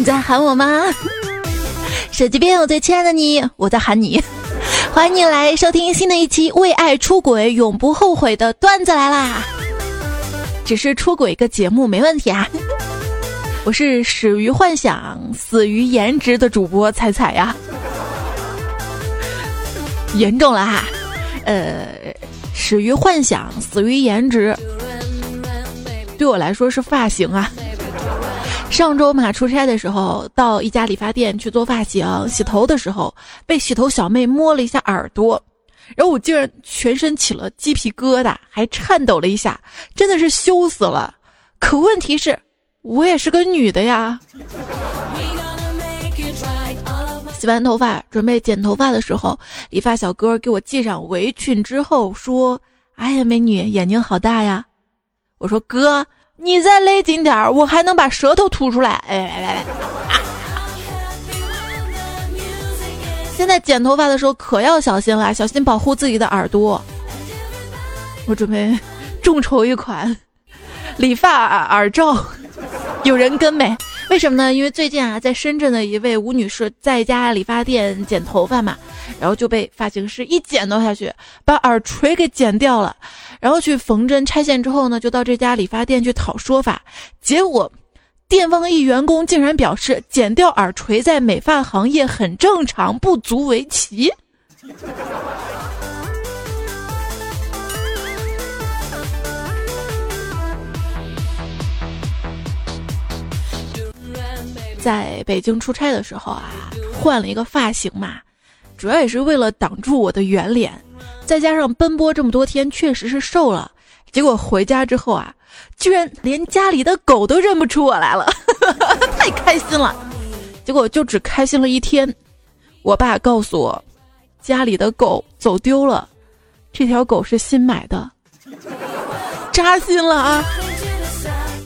你在喊我吗？手机边，我最亲爱的你，我在喊你。欢迎你来收听新的一期《为爱出轨永不后悔》的段子来啦！只是出轨一个节目没问题啊。我是始于幻想，死于颜值的主播彩彩呀。严重了哈，呃，始于幻想，死于颜值。对我来说是发型啊。上周嘛，出差的时候到一家理发店去做发型，洗头的时候被洗头小妹摸了一下耳朵，然后我竟然全身起了鸡皮疙瘩，还颤抖了一下，真的是羞死了。可问题是，我也是个女的呀。洗完头发准备剪头发的时候，理发小哥给我系上围裙之后说：“哎呀，美女眼睛好大呀。”我说：“哥。”你再勒紧点儿，我还能把舌头吐出来。哎来来来，现在剪头发的时候可要小心了，小心保护自己的耳朵。我准备众筹一款理发耳罩，有人跟没？为什么呢？因为最近啊，在深圳的一位吴女士在一家理发店剪头发嘛，然后就被发型师一剪刀下去，把耳垂给剪掉了。然后去缝针拆线之后呢，就到这家理发店去讨说法。结果，店方一员工竟然表示，剪掉耳垂在美发行业很正常，不足为奇。在北京出差的时候啊，换了一个发型嘛，主要也是为了挡住我的圆脸，再加上奔波这么多天，确实是瘦了。结果回家之后啊，居然连家里的狗都认不出我来了，太开心了。结果就只开心了一天，我爸告诉我，家里的狗走丢了，这条狗是新买的，扎心了啊。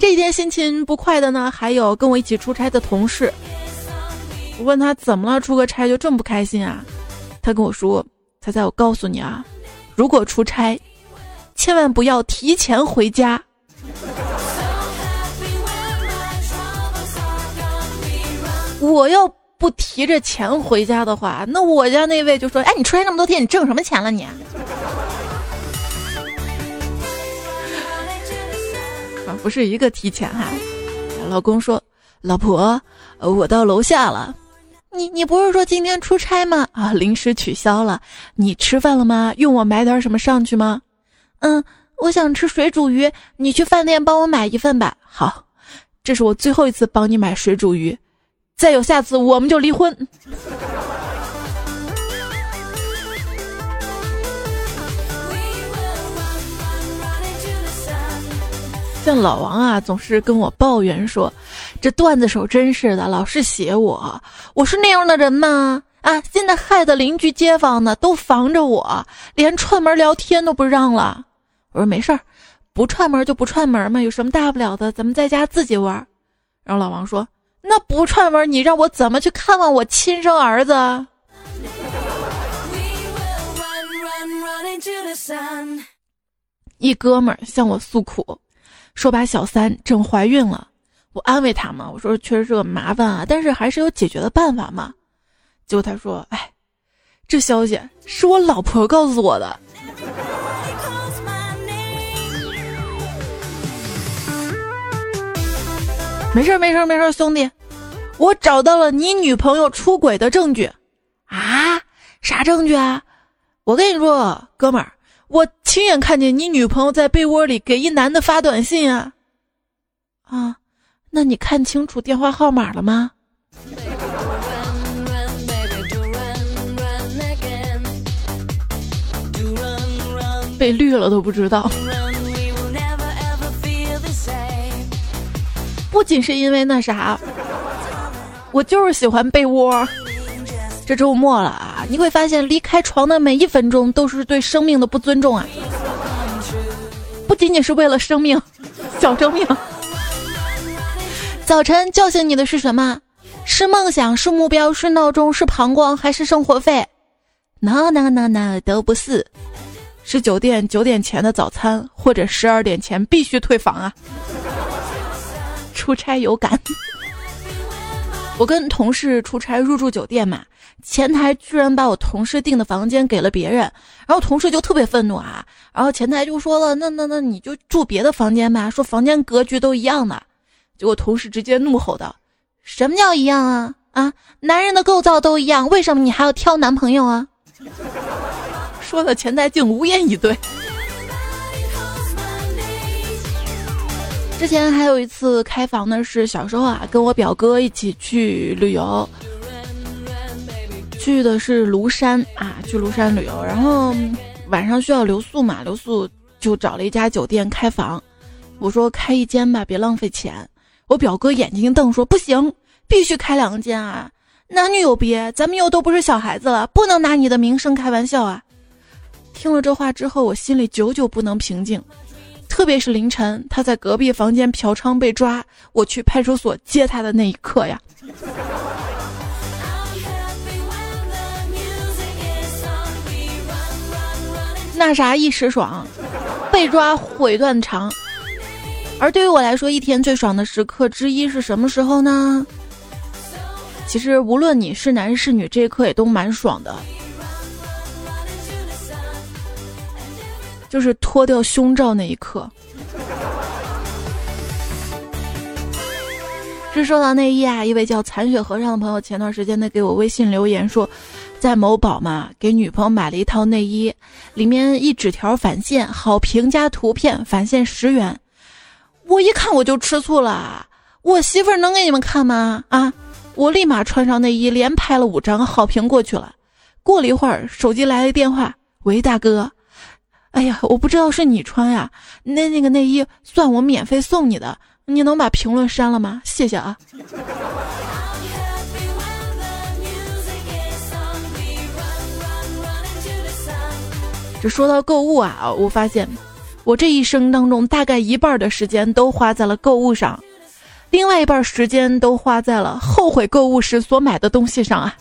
这一天心情不快的呢，还有跟我一起出差的同事。我问他怎么了，出个差就这么不开心啊？他跟我说：“猜猜我告诉你啊，如果出差，千万不要提前回家。我要不提着钱回家的话，那我家那位就说：‘哎，你出差那么多天，你挣什么钱了你？’”不是一个提前哈，老公说：“老婆，我到楼下了。你你不是说今天出差吗？啊，临时取消了。你吃饭了吗？用我买点什么上去吗？嗯，我想吃水煮鱼，你去饭店帮我买一份吧。好，这是我最后一次帮你买水煮鱼，再有下次我们就离婚。”像老王啊，总是跟我抱怨说：“这段子手真是的，老是写我。我是那样的人吗？啊，现在害得邻居街坊呢都防着我，连串门聊天都不让了。”我说：“没事儿，不串门就不串门嘛，有什么大不了的？咱们在家自己玩。”然后老王说：“那不串门，你让我怎么去看望我亲生儿子？”一哥们儿向我诉苦。说把小三整怀孕了，我安慰他嘛，我说确实是个麻烦啊，但是还是有解决的办法嘛。结果他说：“哎，这消息是我老婆告诉我的。”没事儿没事儿没事儿，兄弟，我找到了你女朋友出轨的证据啊！啥证据啊？我跟你说，哥们儿。我亲眼看见你女朋友在被窝里给一男的发短信啊！啊，那你看清楚电话号码了吗？被绿了都不知道。不仅是因为那啥，我就是喜欢被窝。这周末了啊，你会发现离开床的每一分钟都是对生命的不尊重啊！不仅仅是为了生命，小生命。早晨叫醒你的是什么？是梦想？是目标？是闹钟？是膀胱？还是生活费？No No No No，都不是。是酒店九点前的早餐，或者十二点前必须退房啊！出差有感。我跟同事出差入住酒店嘛，前台居然把我同事订的房间给了别人，然后同事就特别愤怒啊，然后前台就说了，那那那你就住别的房间吧，说房间格局都一样的，结果同事直接怒吼道：“什么叫一样啊？啊，男人的构造都一样，为什么你还要挑男朋友啊？”说的前台竟无言以对。之前还有一次开房呢，是小时候啊，跟我表哥一起去旅游，去的是庐山啊，去庐山旅游，然后晚上需要留宿嘛，留宿就找了一家酒店开房，我说开一间吧，别浪费钱。我表哥眼睛一瞪说：“不行，必须开两间啊，男女有别，咱们又都不是小孩子了，不能拿你的名声开玩笑啊。”听了这话之后，我心里久久不能平静。特别是凌晨，他在隔壁房间嫖娼被抓，我去派出所接他的那一刻呀，那啥一时爽，被抓悔断肠。而对于我来说，一天最爽的时刻之一是什么时候呢？其实无论你是男是女，这一刻也都蛮爽的。就是脱掉胸罩那一刻。是说到内衣啊，一位叫残雪和尚的朋友前段时间呢给我微信留言说，在某宝嘛给女朋友买了一套内衣，里面一纸条返现好评加图片返现十元，我一看我就吃醋了，我媳妇儿能给你们看吗？啊，我立马穿上内衣连拍了五张好评过去了，过了一会儿手机来了电话，喂大哥。哎呀，我不知道是你穿呀，那那个内衣算我免费送你的，你能把评论删了吗？谢谢啊。这说到购物啊，我发现我这一生当中大概一半的时间都花在了购物上，另外一半时间都花在了后悔购物时所买的东西上啊。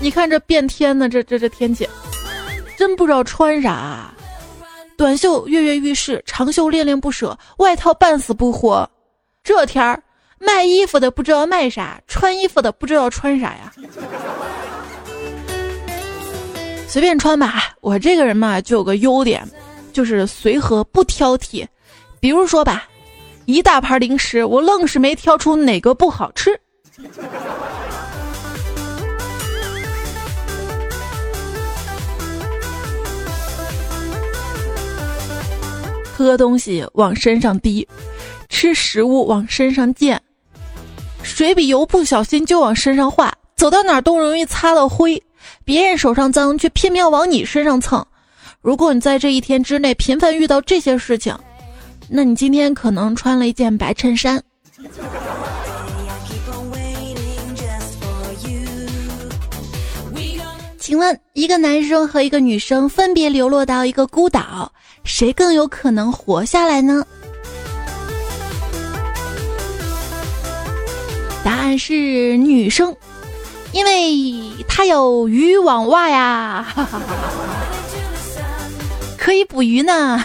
你看这变天的这这这天气。真不知道穿啥，短袖跃跃欲试，长袖恋恋不舍，外套半死不活。这天儿卖衣服的不知道卖啥，穿衣服的不知道穿啥呀。随便穿吧，我这个人嘛就有个优点，就是随和不挑剔。比如说吧，一大盘零食，我愣是没挑出哪个不好吃。喝东西往身上滴，吃食物往身上溅，水笔油不小心就往身上画，走到哪儿都容易擦到灰。别人手上脏，却偏偏往你身上蹭。如果你在这一天之内频繁遇到这些事情，那你今天可能穿了一件白衬衫。请问，一个男生和一个女生分别流落到一个孤岛。谁更有可能活下来呢？答案是女生，因为她有渔网袜呀，可以捕鱼呢。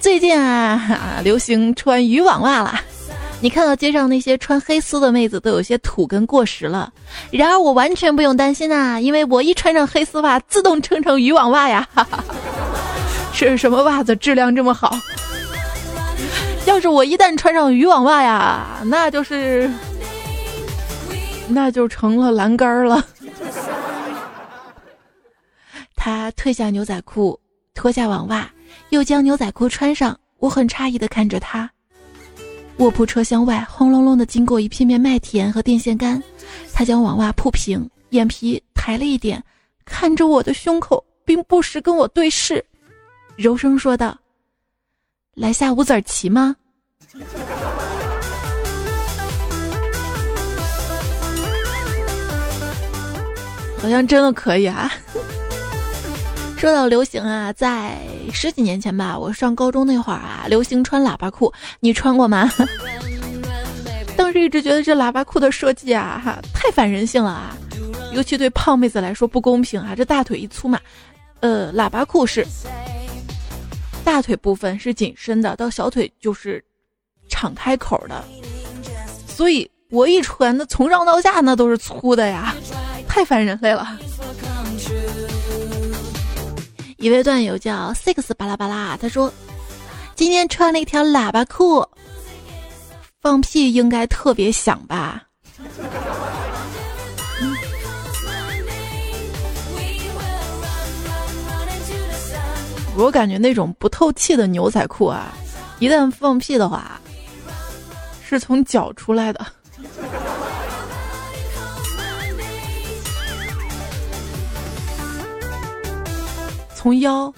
最近啊，流行穿渔网袜了。你看到街上那些穿黑丝的妹子都有些土跟过时了，然而我完全不用担心呐，因为我一穿上黑丝袜，自动撑成渔网袜呀。哈哈这是什么袜子？质量这么好？要是我一旦穿上渔网袜呀，那就是，那就成了栏杆了。他褪下牛仔裤，脱下网袜，又将牛仔裤穿上。我很诧异的看着他。卧铺车厢外，轰隆隆的经过一片片麦田和电线杆。他将网袜铺平，眼皮抬了一点，看着我的胸口，并不时跟我对视。柔声说道：“来下五子棋吗？好像真的可以啊！说到流行啊，在十几年前吧，我上高中那会儿啊，流行穿喇叭裤，你穿过吗？当时一直觉得这喇叭裤的设计啊，哈，太反人性了啊，尤其对胖妹子来说不公平啊，这大腿一粗嘛，呃，喇叭裤是。大腿部分是紧身的，到小腿就是敞开口的，所以我一穿那从上到下那都是粗的呀，太烦人类了。一位段友叫 six 巴拉巴拉，他说今天穿了一条喇叭裤，放屁应该特别响吧。我感觉那种不透气的牛仔裤啊，一旦放屁的话，是从脚出来的。从腰。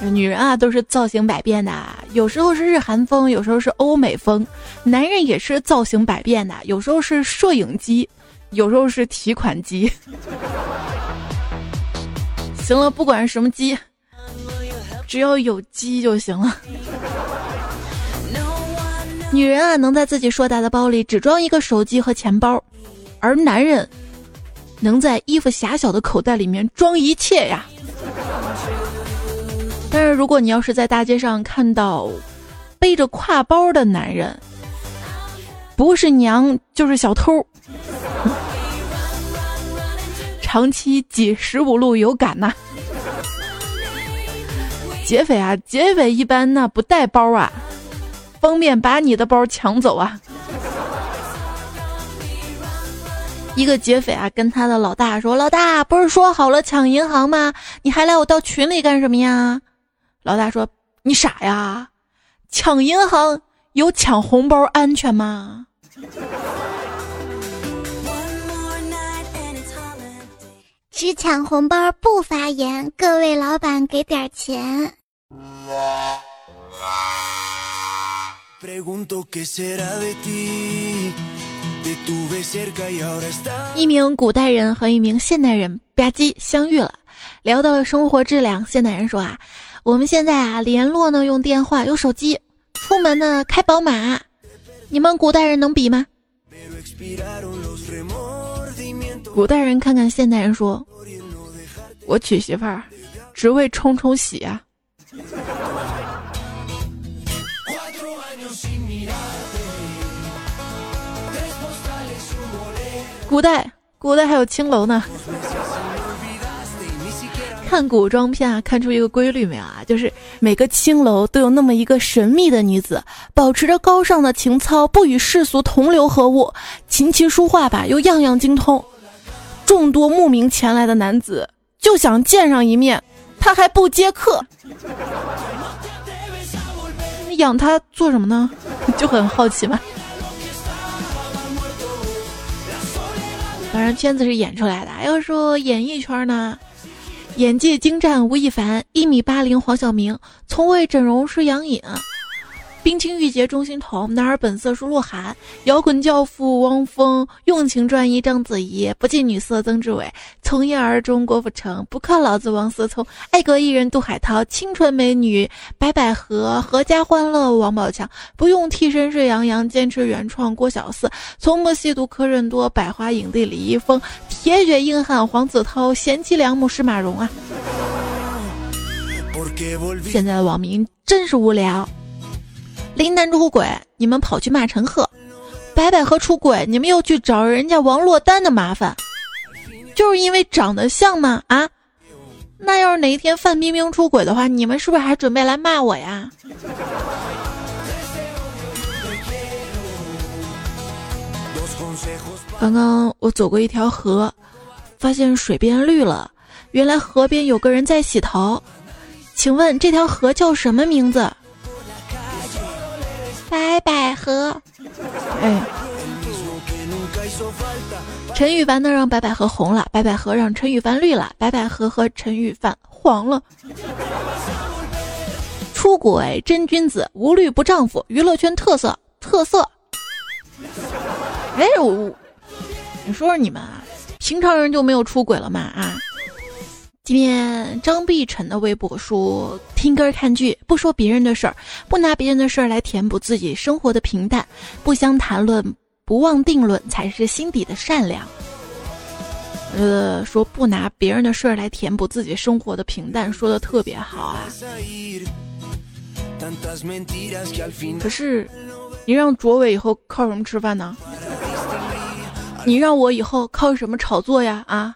女人啊，都是造型百变的，有时候是日韩风，有时候是欧美风；男人也是造型百变的，有时候是摄影机，有时候是提款机。行了，不管是什么鸡，只要有鸡就行了。女人啊，能在自己硕大的包里只装一个手机和钱包，而男人能在衣服狭小的口袋里面装一切呀。但是如果你要是在大街上看到背着挎包的男人，不是娘就是小偷。长期挤十五路有感呐，劫匪啊，劫匪一般那不带包啊，方便把你的包抢走啊。一个劫匪啊，跟他的老大说：“老大，不是说好了抢银行吗？你还来我到群里干什么呀？”老大说：“你傻呀，抢银行有抢红包安全吗？”只抢红包不发言，各位老板给点钱。一名古代人和一名现代人吧唧相遇了，聊到了生活质量。现代人说啊，我们现在啊联络呢用电话、用手机，出门呢开宝马，你们古代人能比吗？古代人看看现代人说：“我娶媳妇儿，只为冲冲喜啊。”古代，古代还有青楼呢。看古装片啊，看出一个规律没有啊？就是每个青楼都有那么一个神秘的女子，保持着高尚的情操，不与世俗同流合污，琴棋书画吧又样样精通。众多慕名前来的男子就想见上一面，他还不接客。你养他做什么呢？就很好奇嘛。当然，片子是演出来的。要说演艺圈呢，演技精湛吴亦凡，一米八零黄晓明，从未整容是杨颖。冰清玉洁钟欣桐，男儿本色是鹿晗，摇滚教父汪峰，用情专一章子怡，不近女色曾志伟，从一而终郭富城，不靠老子王思聪，爱国艺人杜海涛，清纯美女白百合，阖家欢乐王宝强，不用替身是杨洋，坚持原创郭小四，从不吸毒柯震多，百花影帝李易峰，铁血硬汉黄子韬，贤妻良母是马蓉啊！现在的网民真是无聊。林丹出轨，你们跑去骂陈赫；白百合出轨，你们又去找人家王珞丹的麻烦，就是因为长得像吗？啊？那要是哪一天范冰冰出轨的话，你们是不是还准备来骂我呀？刚刚我走过一条河，发现水变绿了，原来河边有个人在洗头。请问这条河叫什么名字？白百合，哎，陈羽凡呢让白百合红了，白百合让陈羽凡绿了，白百合和陈羽凡黄了。出轨真君子，无绿不丈夫，娱乐圈特色特色。哎，我，你说说你们啊，平常人就没有出轨了吗？啊？今天张碧晨的微博说：“听歌看剧，不说别人的事儿，不拿别人的事儿来填补自己生活的平淡，不相谈论，不妄定论，才是心底的善良。”呃，说不拿别人的事儿来填补自己生活的平淡，说的特别好啊。可是，你让卓伟以后靠什么吃饭呢？你让我以后靠什么炒作呀？啊？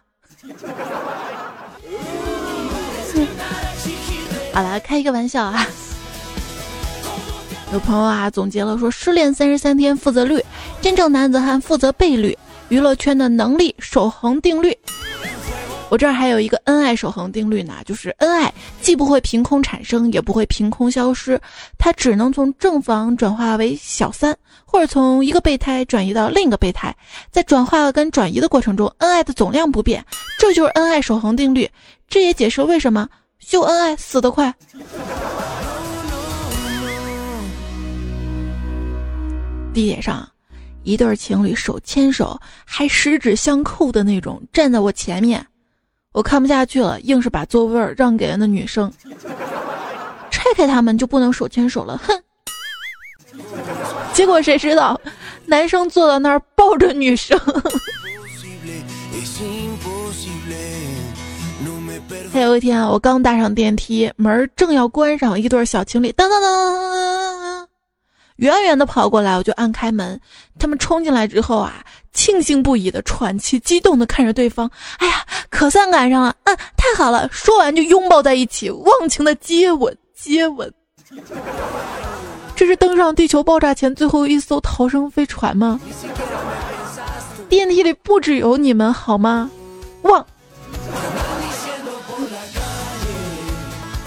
好了，开一个玩笑啊。有朋友啊总结了说：失恋三十三天负责率，真正男子汉负责倍率，娱乐圈的能力守恒定律。我这儿还有一个恩爱守恒定律呢，就是恩爱既不会凭空产生，也不会凭空消失，它只能从正房转化为小三，或者从一个备胎转移到另一个备胎，在转化跟转移的过程中，恩爱的总量不变，这就是恩爱守恒定律。这也解释为什么秀恩爱死得快。地铁上，一对情侣手牵手，还十指相扣的那种，站在我前面。我看不下去了，硬是把座位让给了那女生。拆开他们就不能手牵手了，哼！结果谁知道，男生坐到那儿抱着女生。还有一天啊，我刚搭上电梯，门正要关上，一对小情侣噔噔噔，远远的跑过来，我就按开门。他们冲进来之后啊。庆幸不已的喘气，激动的看着对方。哎呀，可算赶上了！嗯，太好了！说完就拥抱在一起，忘情的接吻，接吻。这是登上地球爆炸前最后一艘逃生飞船吗？电梯里不只有你们好吗？忘。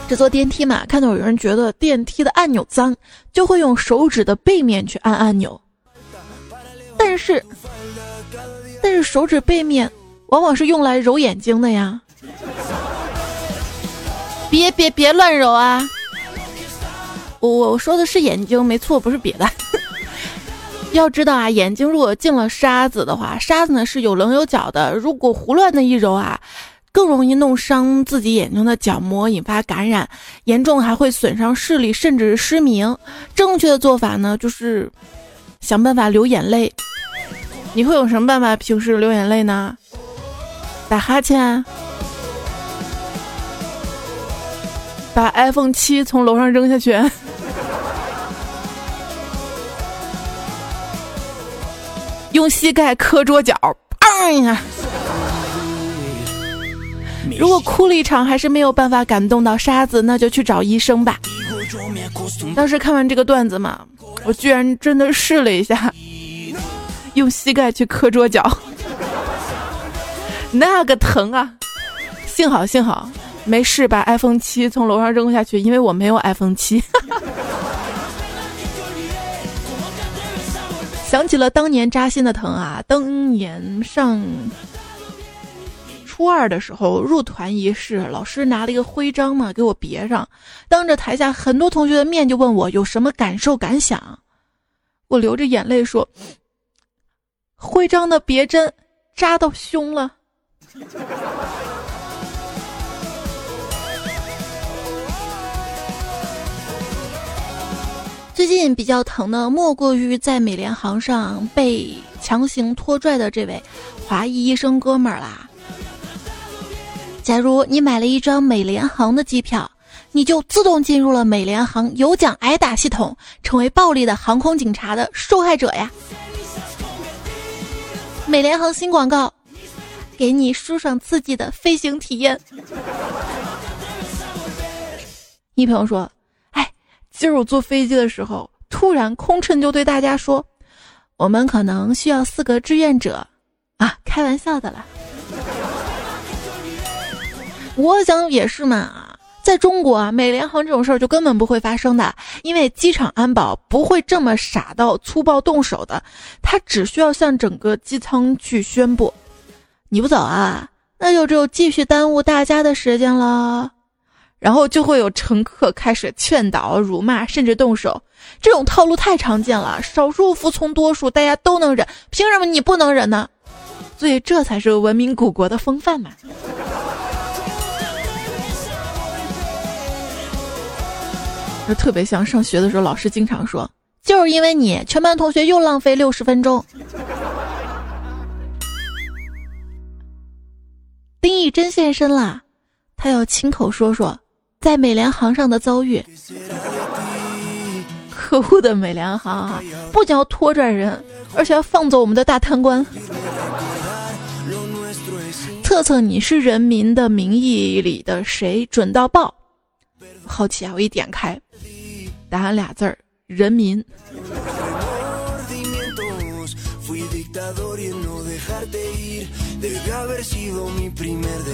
这坐电梯嘛，看到有人觉得电梯的按钮脏，就会用手指的背面去按按钮，但是。但是手指背面往往是用来揉眼睛的呀！别别别乱揉啊！我我说的是眼睛，没错，不是别的。要知道啊，眼睛如果进了沙子的话，沙子呢是有棱有角的，如果胡乱的一揉啊，更容易弄伤自己眼睛的角膜，引发感染，严重还会损伤视力，甚至是失明。正确的做法呢，就是想办法流眼泪。你会有什么办法平时流眼泪呢？打哈欠，把 iPhone 七从楼上扔下去，用膝盖磕桌角，砰一下。如果哭了一场还是没有办法感动到沙子，那就去找医生吧。当时看完这个段子嘛，我居然真的试了一下。用膝盖去磕桌角，那个疼啊！幸好幸好没事，把 iPhone 七从楼上扔下去，因为我没有 iPhone 七。想起了当年扎心的疼啊！当年上初二的时候入团仪式，老师拿了一个徽章嘛，给我别上，当着台下很多同学的面就问我有什么感受感想，我流着眼泪说。徽章的别针扎到胸了。最近比较疼的，莫过于在美联航上被强行拖拽的这位华裔医生哥们儿啦。假如你买了一张美联航的机票，你就自动进入了美联航有奖挨打系统，成为暴力的航空警察的受害者呀。美联航新广告，给你舒爽刺激的飞行体验。一朋友说：“哎，今儿我坐飞机的时候，突然空乘就对大家说，我们可能需要四个志愿者啊，开玩笑的啦。”我想也是嘛。在中国啊，美联航这种事儿就根本不会发生的，因为机场安保不会这么傻到粗暴动手的，他只需要向整个机舱去宣布：“你不走啊，那就只有继续耽误大家的时间了。”然后就会有乘客开始劝导、辱骂，甚至动手。这种套路太常见了，少数服从多数，大家都能忍，凭什么你不能忍呢？所以这才是文明古国的风范嘛。就特别像上学的时候，老师经常说：“就是因为你，全班同学又浪费六十分钟。”丁义珍现身啦，他要亲口说说在美联航上的遭遇。可恶的美联航啊！不仅要拖拽人，而且要放走我们的大贪官。测测你是《人民的名义》里的谁准到爆？好奇啊！我一点开，答案俩字儿：人民。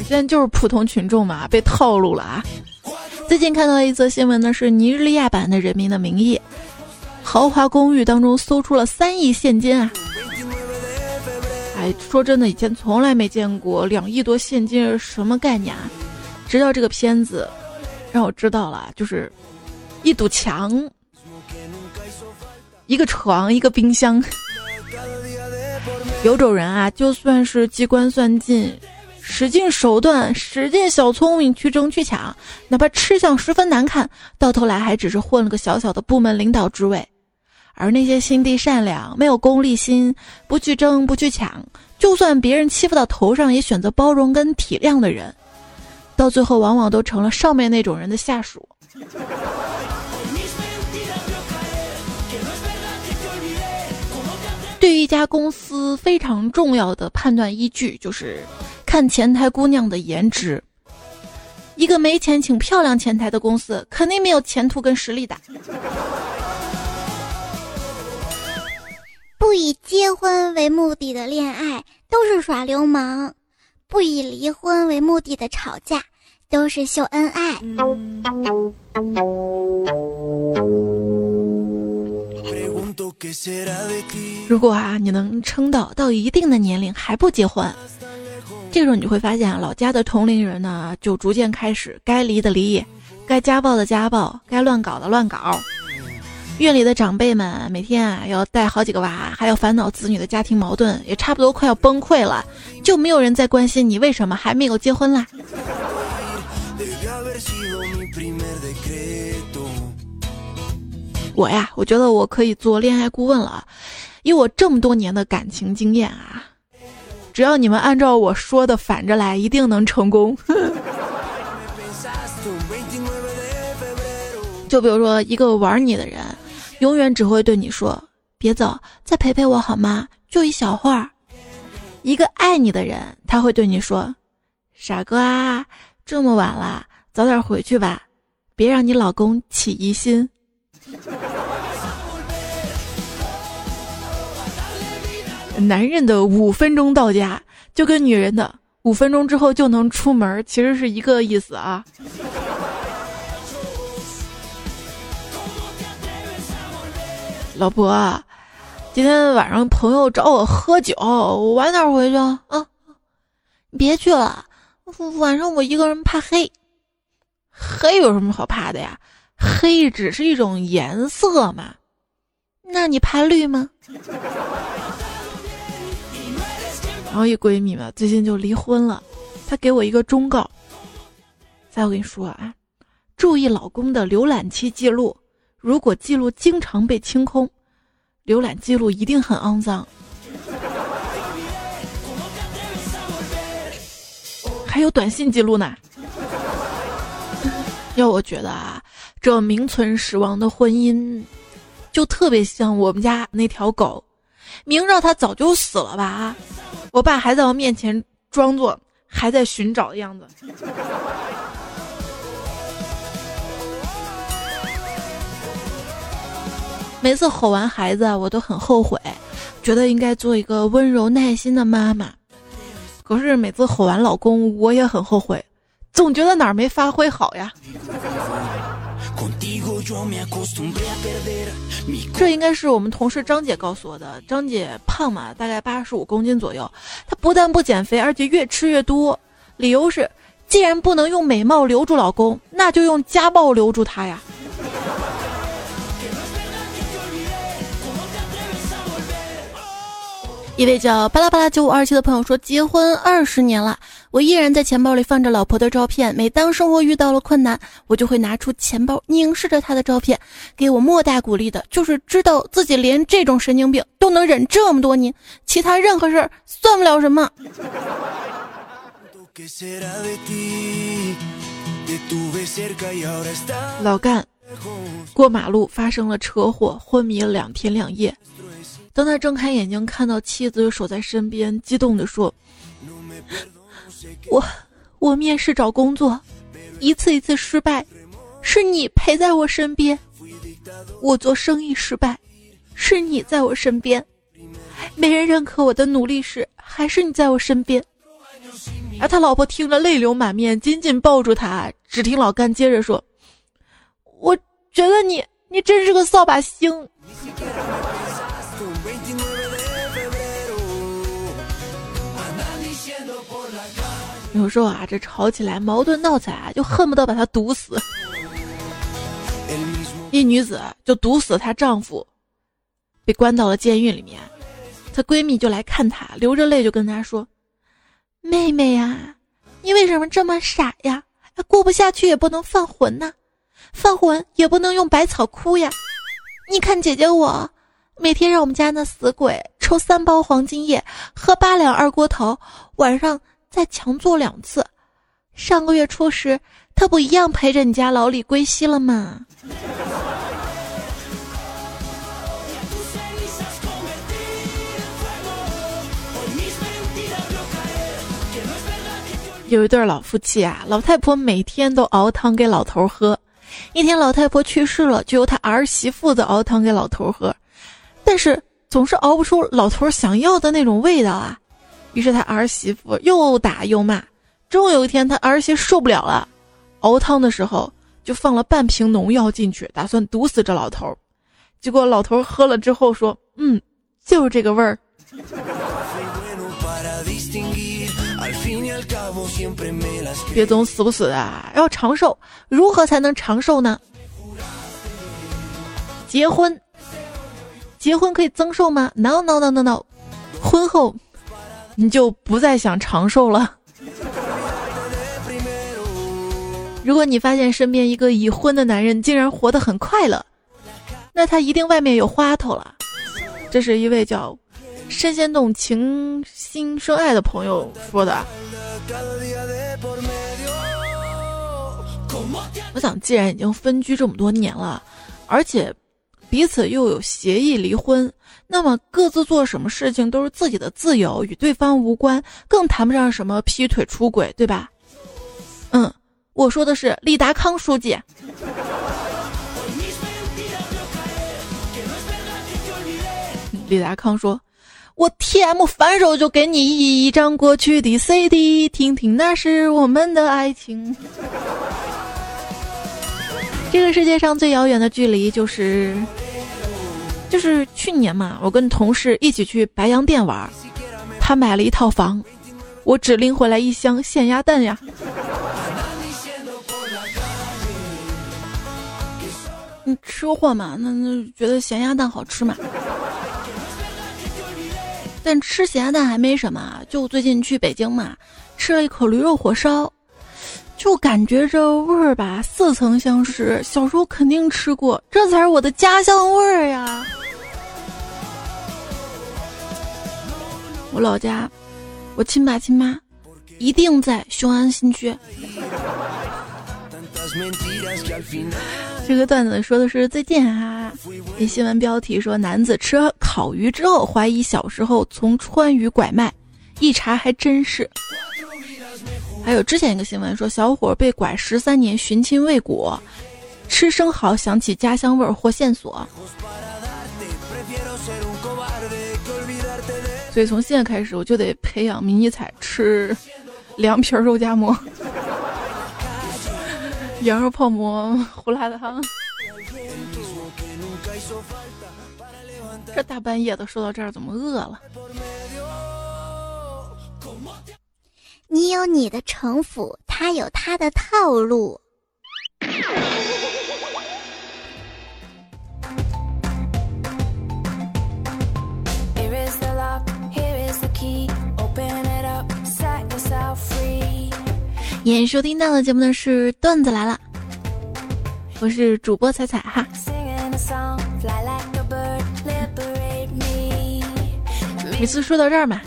现在就是普通群众嘛，被套路了啊！最近看到一则新闻呢，是尼日利亚版的《人民的名义》，豪华公寓当中搜出了三亿现金啊！哎，说真的，以前从来没见过两亿多现金是什么概念啊！直到这个片子让我知道了，就是一堵墙、一个床、一个冰箱。有种人啊，就算是机关算尽。使尽手段，使尽小聪明去争去抢，哪怕吃相十分难看，到头来还只是混了个小小的部门领导职位。而那些心地善良、没有功利心、不去争不去抢，就算别人欺负到头上也选择包容跟体谅的人，到最后往往都成了上面那种人的下属。对于一家公司非常重要的判断依据就是。看前台姑娘的颜值，一个没钱请漂亮前台的公司，肯定没有前途跟实力的。不以结婚为目的的恋爱都是耍流氓，不以离婚为目的的吵架都是秀恩爱。如果啊，你能撑到到一定的年龄还不结婚。这时候你就会发现啊，老家的同龄人呢，就逐渐开始该离的离，该家暴的家暴，该乱搞的乱搞。院里的长辈们每天啊要带好几个娃，还要烦恼子女的家庭矛盾，也差不多快要崩溃了，就没有人再关心你为什么还没有结婚啦。我呀，我觉得我可以做恋爱顾问了，以我这么多年的感情经验啊。只要你们按照我说的反着来，一定能成功。就比如说，一个玩你的人，永远只会对你说：“别走，再陪陪我好吗？就一小会儿。”一个爱你的人，他会对你说：“傻瓜，这么晚了，早点回去吧，别让你老公起疑心。”男人的五分钟到家，就跟女人的五分钟之后就能出门，其实是一个意思啊。老婆，今天晚上朋友找我喝酒，我晚点回去啊。你别去了，晚上我一个人怕黑。黑有什么好怕的呀？黑只是一种颜色嘛。那你怕绿吗？然后一闺蜜嘛，最近就离婚了，她给我一个忠告。再我跟你说啊，注意老公的浏览器记录，如果记录经常被清空，浏览记录一定很肮脏。还有短信记录呢。要我觉得啊，这名存实亡的婚姻，就特别像我们家那条狗，明知道它早就死了吧。啊我爸还在我面前装作还在寻找的样子。每次吼完孩子，我都很后悔，觉得应该做一个温柔耐心的妈妈。可是每次吼完老公，我也很后悔，总觉得哪儿没发挥好呀。这应该是我们同事张姐告诉我的。张姐胖嘛，大概八十五公斤左右。她不但不减肥，而且越吃越多。理由是，既然不能用美貌留住老公，那就用家暴留住他呀。一位叫巴拉巴拉九五二七的朋友说：“结婚二十年了，我依然在钱包里放着老婆的照片。每当生活遇到了困难，我就会拿出钱包，凝视着她的照片。给我莫大鼓励的就是知道自己连这种神经病都能忍这么多年，其他任何事儿算不了什么。”老干，过马路发生了车祸，昏迷了两天两夜。当他睁开眼睛，看到妻子守在身边，激动地说：“我，我面试找工作，一次一次失败，是你陪在我身边；我做生意失败，是你在我身边；没人认可我的努力时，还是你在我身边。”而他老婆听着泪流满面，紧紧抱住他。只听老干接着说：“我觉得你，你真是个扫把星。”有时候啊，这吵起来、矛盾闹起来，就恨不得把他毒死。一女子就毒死她丈夫，被关到了监狱里面。她闺蜜就来看她，流着泪就跟她说：“妹妹呀，你为什么这么傻呀？过不下去也不能犯浑呐，犯浑也不能用百草枯呀。你看姐姐我，每天让我们家那死鬼抽三包黄金叶，喝八两二锅头，晚上。”再强做两次，上个月初时，他不一样陪着你家老李归西了吗？有一对老夫妻啊，老太婆每天都熬汤给老头喝。一天老太婆去世了，就由她儿媳妇子熬汤给老头喝，但是总是熬不出老头想要的那种味道啊。于是他儿媳妇又打又骂，终有一天他儿媳受不了了，熬汤的时候就放了半瓶农药进去，打算毒死这老头。结果老头喝了之后说：“嗯，就是这个味儿。”别总死不死的，要长寿，如何才能长寿呢？结婚，结婚可以增寿吗？No No No No No，婚后。你就不再想长寿了。如果你发现身边一个已婚的男人竟然活得很快乐，那他一定外面有花头了。这是一位叫身先动情心生爱的朋友说的。我想，既然已经分居这么多年了，而且彼此又有协议离婚。那么各自做什么事情都是自己的自由，与对方无关，更谈不上什么劈腿出轨，对吧？嗯，我说的是李达康书记。李达康说：“我 T M 反手就给你一张过去的 C D，听听那是我们的爱情。这个世界上最遥远的距离就是。”就是去年嘛，我跟同事一起去白洋淀玩，他买了一套房，我只拎回来一箱咸鸭蛋呀。你吃货嘛，那那觉得咸鸭蛋好吃嘛？但吃咸鸭蛋还没什么，就最近去北京嘛，吃了一口驴肉火烧，就感觉这味儿吧，似曾相识，小时候肯定吃过，这才是我的家乡味儿呀。我老家，我亲爸亲妈一定在雄安新区。这个段子说的是最近啊，这新闻标题说男子吃烤鱼之后怀疑小时候从川渝拐卖，一查还真是。还有之前一个新闻说小伙被拐十三年寻亲未果，吃生蚝想起家乡味儿获线索。所以从现在开始，我就得培养迷你彩吃凉皮肉夹馍、羊肉泡馍、胡辣汤。这大半夜的说到这儿，怎么饿了？你有你的城府，他有他的套路。您收听到的节目呢是段子来了，我是主播彩彩哈。每次说到这儿嘛，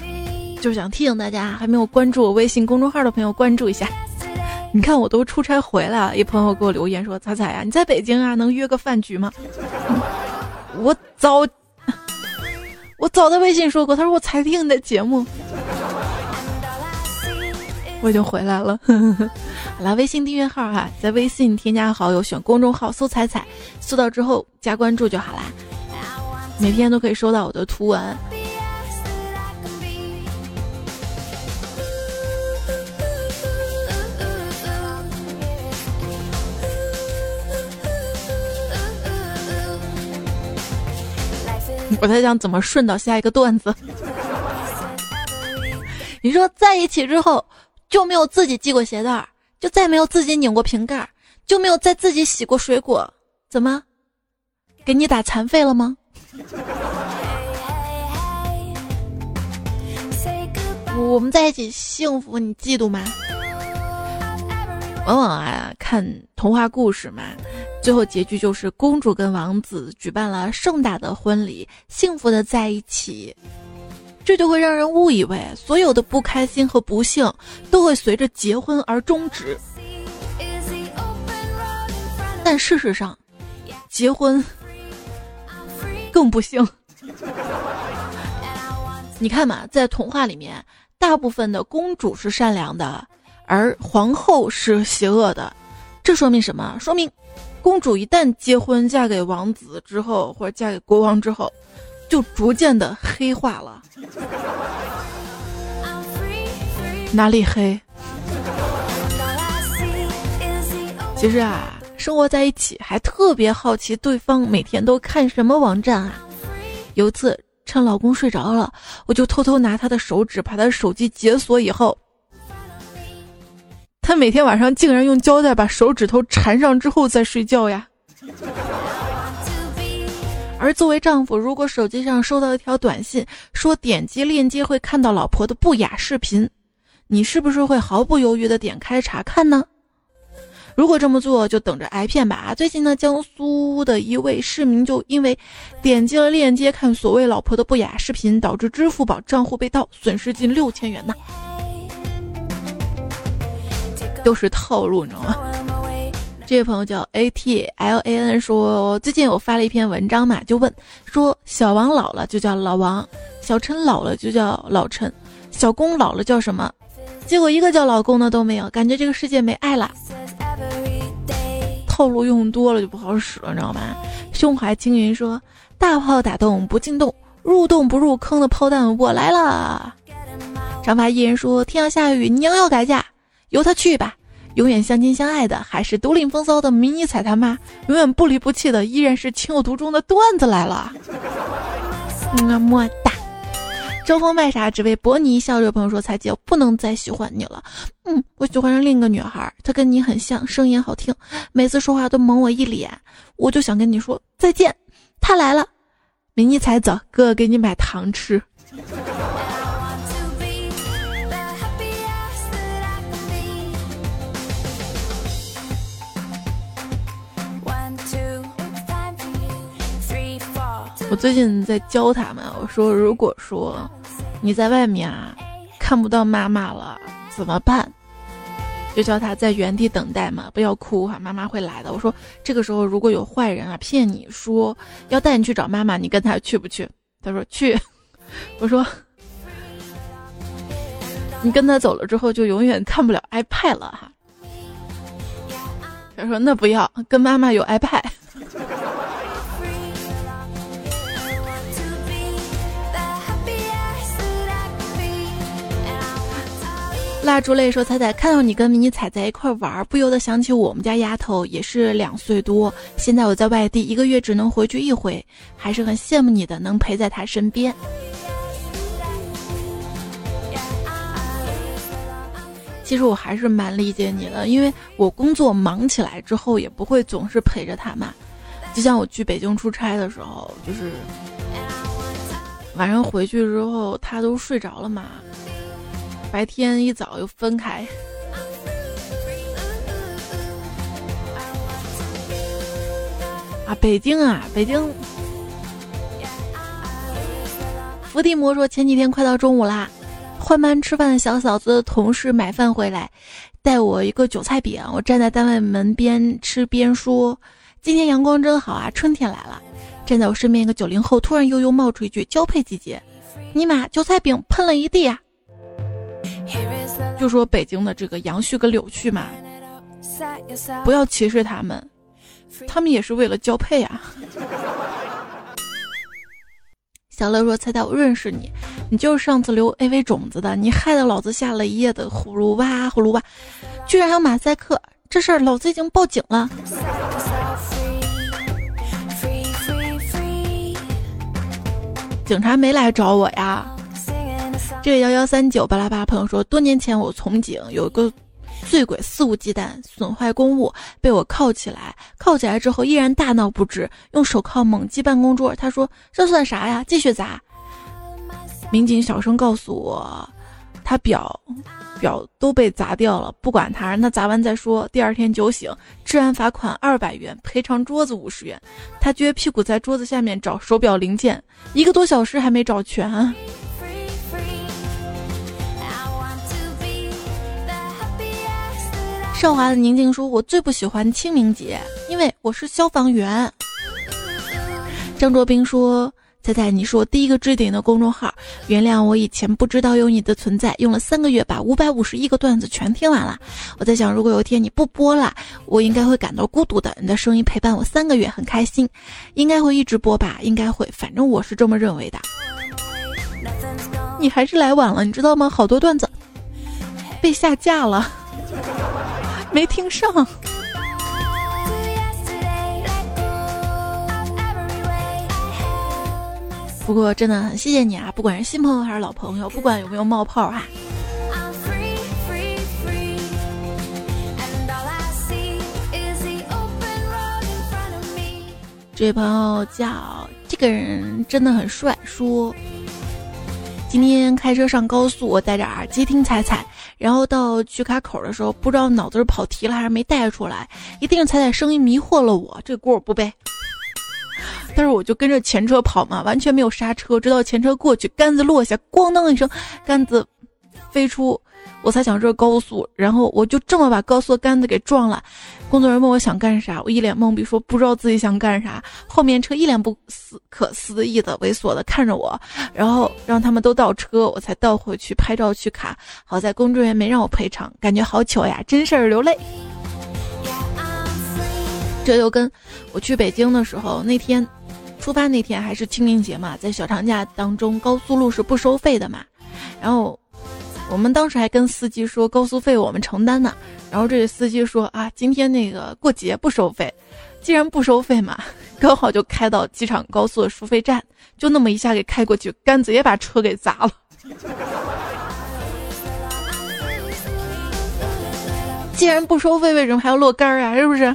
就想提醒大家，还没有关注我微信公众号的朋友关注一下。你看我都出差回来了，一朋友给我留言说：“彩彩呀，你在北京啊，能约个饭局吗？” 我早，我早在微信说过，他说我才听你的节目，我已经回来了。好了，微信订阅号哈，在微信添加好友，选公众号搜“彩彩”，搜到之后加关注就好啦。每天都可以收到我的图文。我在想怎么顺到下一个段子。你说在一起之后就没有自己系过鞋带儿，就再没有自己拧过瓶盖儿，就没有再自己洗过水果，怎么？给你打残废了吗？我们在一起幸福，你嫉妒吗？往往啊，看童话故事嘛，最后结局就是公主跟王子举办了盛大的婚礼，幸福的在一起。这就会让人误以为所有的不开心和不幸都会随着结婚而终止。但事实上，结婚更不幸。你看嘛，在童话里面，大部分的公主是善良的。而皇后是邪恶的，这说明什么？说明公主一旦结婚嫁给王子之后，或者嫁给国王之后，就逐渐的黑化了。哪里黑？其实啊，生活在一起还特别好奇对方每天都看什么网站啊。有一次趁老公睡着了，我就偷偷拿他的手指把他手机解锁以后。他每天晚上竟然用胶带把手指头缠上之后再睡觉呀！而作为丈夫，如果手机上收到一条短信，说点击链接会看到老婆的不雅视频，你是不是会毫不犹豫的点开查看呢？如果这么做，就等着挨骗吧！最近呢，江苏的一位市民就因为点击了链接看所谓老婆的不雅视频，导致支付宝账户被盗，损失近六千元呢。都是套路，你知道吗？这位朋友叫 A T L A N 说，最近我发了一篇文章嘛，就问说，小王老了就叫老王，小陈老了就叫老陈，小公老了叫什么？结果一个叫老公的都没有，感觉这个世界没爱了。套路用多了就不好使了，你知道吗？胸怀青云说，大炮打洞不进洞，入洞不入坑的炮弹我来了。长发艺人说，天要下雨，娘要改嫁。由他去吧，永远相亲相爱的还是独领风骚的迷你彩他妈，永远不离不弃的依然是情有独钟的段子来了。么么哒！争锋卖傻只为博你一笑。这位朋友说：“彩姐，我不能再喜欢你了。嗯，我喜欢上另一个女孩，她跟你很像，声音好听，每次说话都蒙我一脸。我就想跟你说再见。她来了，迷你彩走，哥哥给你买糖吃。”我最近在教他们，我说如果说你在外面啊看不到妈妈了怎么办？就叫他在原地等待嘛，不要哭哈，妈妈会来的。我说这个时候如果有坏人啊骗你说要带你去找妈妈，你跟他去不去？他说去。我说你跟他走了之后就永远看不了 iPad 了哈。他说那不要跟妈妈有 iPad。蜡烛泪说：“彩彩看到你跟迷你彩在一块玩，不由得想起我们家丫头也是两岁多，现在我在外地，一个月只能回去一回，还是很羡慕你的，能陪在她身边。其实我还是蛮理解你的，因为我工作忙起来之后，也不会总是陪着她嘛。就像我去北京出差的时候，就是晚上回去之后，她都睡着了嘛。”白天一早又分开。啊，北京啊，北京。伏地魔说，前几天快到中午啦，换班吃饭的小嫂子同事买饭回来，带我一个韭菜饼，我站在单位门边吃边说：“今天阳光真好啊，春天来了。”站在我身边一个九零后突然悠悠冒出一句：“交配季节。”尼玛，韭菜饼喷了一地啊！就说北京的这个杨絮跟柳絮嘛，不要歧视他们，他们也是为了交配啊。小乐说：“猜猜我认识你，你就是上次留 AV 种子的，你害得老子下了一夜的葫芦娃，葫芦娃，居然还有马赛克，这事儿老子已经报警了。”警察没来找我呀。这个幺幺三九巴拉巴朋友说，多年前我从警，有一个醉鬼肆无忌惮损坏公物，被我铐起来。铐起来之后依然大闹不止，用手铐猛击办公桌。他说：“这算啥呀？继续砸。”民警小声告诉我，他表。表都被砸掉了，不管他，让他砸完再说。第二天酒醒，治安罚款二百元，赔偿桌子五十元。他撅屁股在桌子下面找手表零件，一个多小时还没找全。少华的宁静说：“我最不喜欢清明节，因为我是消防员。”张卓斌说。猜猜你是我第一个置顶的公众号，原谅我以前不知道有你的存在，用了三个月把五百五十一个段子全听完了。我在想，如果有一天你不播了，我应该会感到孤独的。你的声音陪伴我三个月，很开心，应该会一直播吧？应该会，反正我是这么认为的。你还是来晚了，你知道吗？好多段子被下架了，没听上。不过真的很谢谢你啊，不管是新朋友还是老朋友，不管有没有冒泡哈。这位朋友叫这个人真的很帅，说今天开车上高速，我戴着耳机听彩彩，然后到取卡口的时候，不知道脑子是跑题了还是没带出来，一定是彩彩声音迷惑了我，这锅我不背。但是我就跟着前车跑嘛，完全没有刹车，直到前车过去，杆子落下，咣当一声，杆子飞出，我才想这高速，然后我就这么把高速杆子给撞了。工作人员问我想干啥，我一脸懵逼说不知道自己想干啥。后面车一脸不思可思议的猥琐的看着我，然后让他们都倒车，我才倒回去拍照取卡。好在工作人员没让我赔偿，感觉好糗呀，真事儿流泪。这就跟我去北京的时候那天。出发那天还是清明节嘛，在小长假当中，高速路是不收费的嘛。然后我们当时还跟司机说高速费我们承担呢。然后这个司机说啊，今天那个过节不收费，既然不收费嘛，刚好就开到机场高速的收费站，就那么一下给开过去，杆子也把车给砸了。既然不收费，为什么还要落杆儿啊？是不是？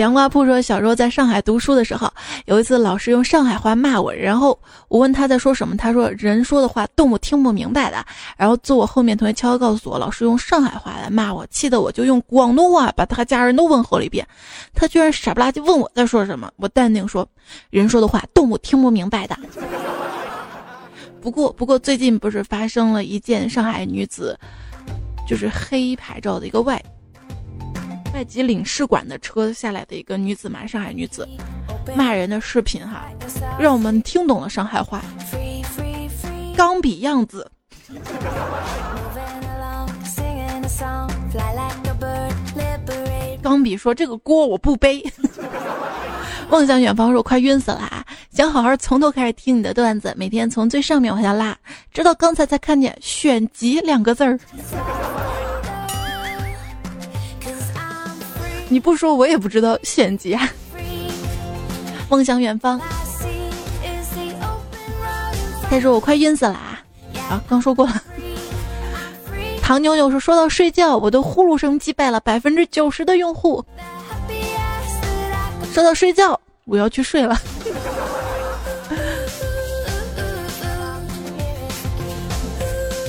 凉瓜铺说，小时候在上海读书的时候，有一次老师用上海话骂我，然后我问他在说什么，他说人说的话动物听不明白的。然后坐我后面同学悄悄告诉我，老师用上海话来骂我，气得我就用广东话把他家人都问候了一遍。他居然傻不拉几问我在说什么，我淡定说，人说的话动物听不明白的。不过不过最近不是发生了一件上海女子就是黑牌照的一个外。外籍领事馆的车下来的一个女子嘛，上海女子骂人的视频哈，让我们听懂了上海话。钢笔样子。钢笔说：“这个锅我不背。”梦想远方说：“快晕死了啊！想好好从头开始听你的段子，每天从最上面往下拉，直到刚才才看见选集两个字儿。”你不说我也不知道选集啊！梦想远方。他说我快晕死了啊！啊，刚说过了。唐妞妞说说到睡觉，我的呼噜声击败了百分之九十的用户。说到睡觉，我要去睡了。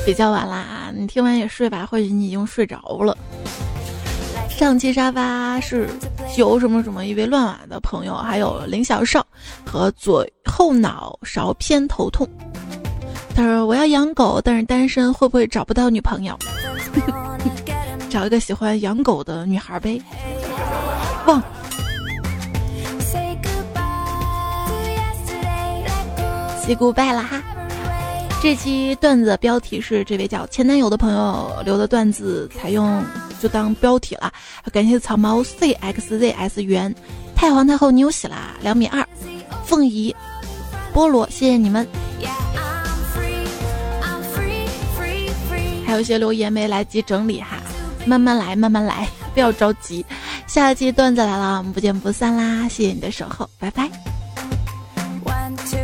比较晚啦，你听完也睡吧，或许你已经睡着了。上期沙发是九什么什么一位乱码的朋友，还有林小少和左后脑勺偏头痛。他说我要养狗，但是单身，会不会找不到女朋友？找一个喜欢养狗的女孩呗。忘。say goodbye 了哈。这期段子标题是这位叫前男友的朋友留的段子，采用就当标题了。感谢草毛 cxzs 圆太皇太后，你有喜啦！两米二，凤仪，菠萝，谢谢你们。还有一些留言没来及整理哈，慢慢来，慢慢来，不要着急。下期段子来了，我们不见不散啦！谢谢你的守候，拜拜。One, two,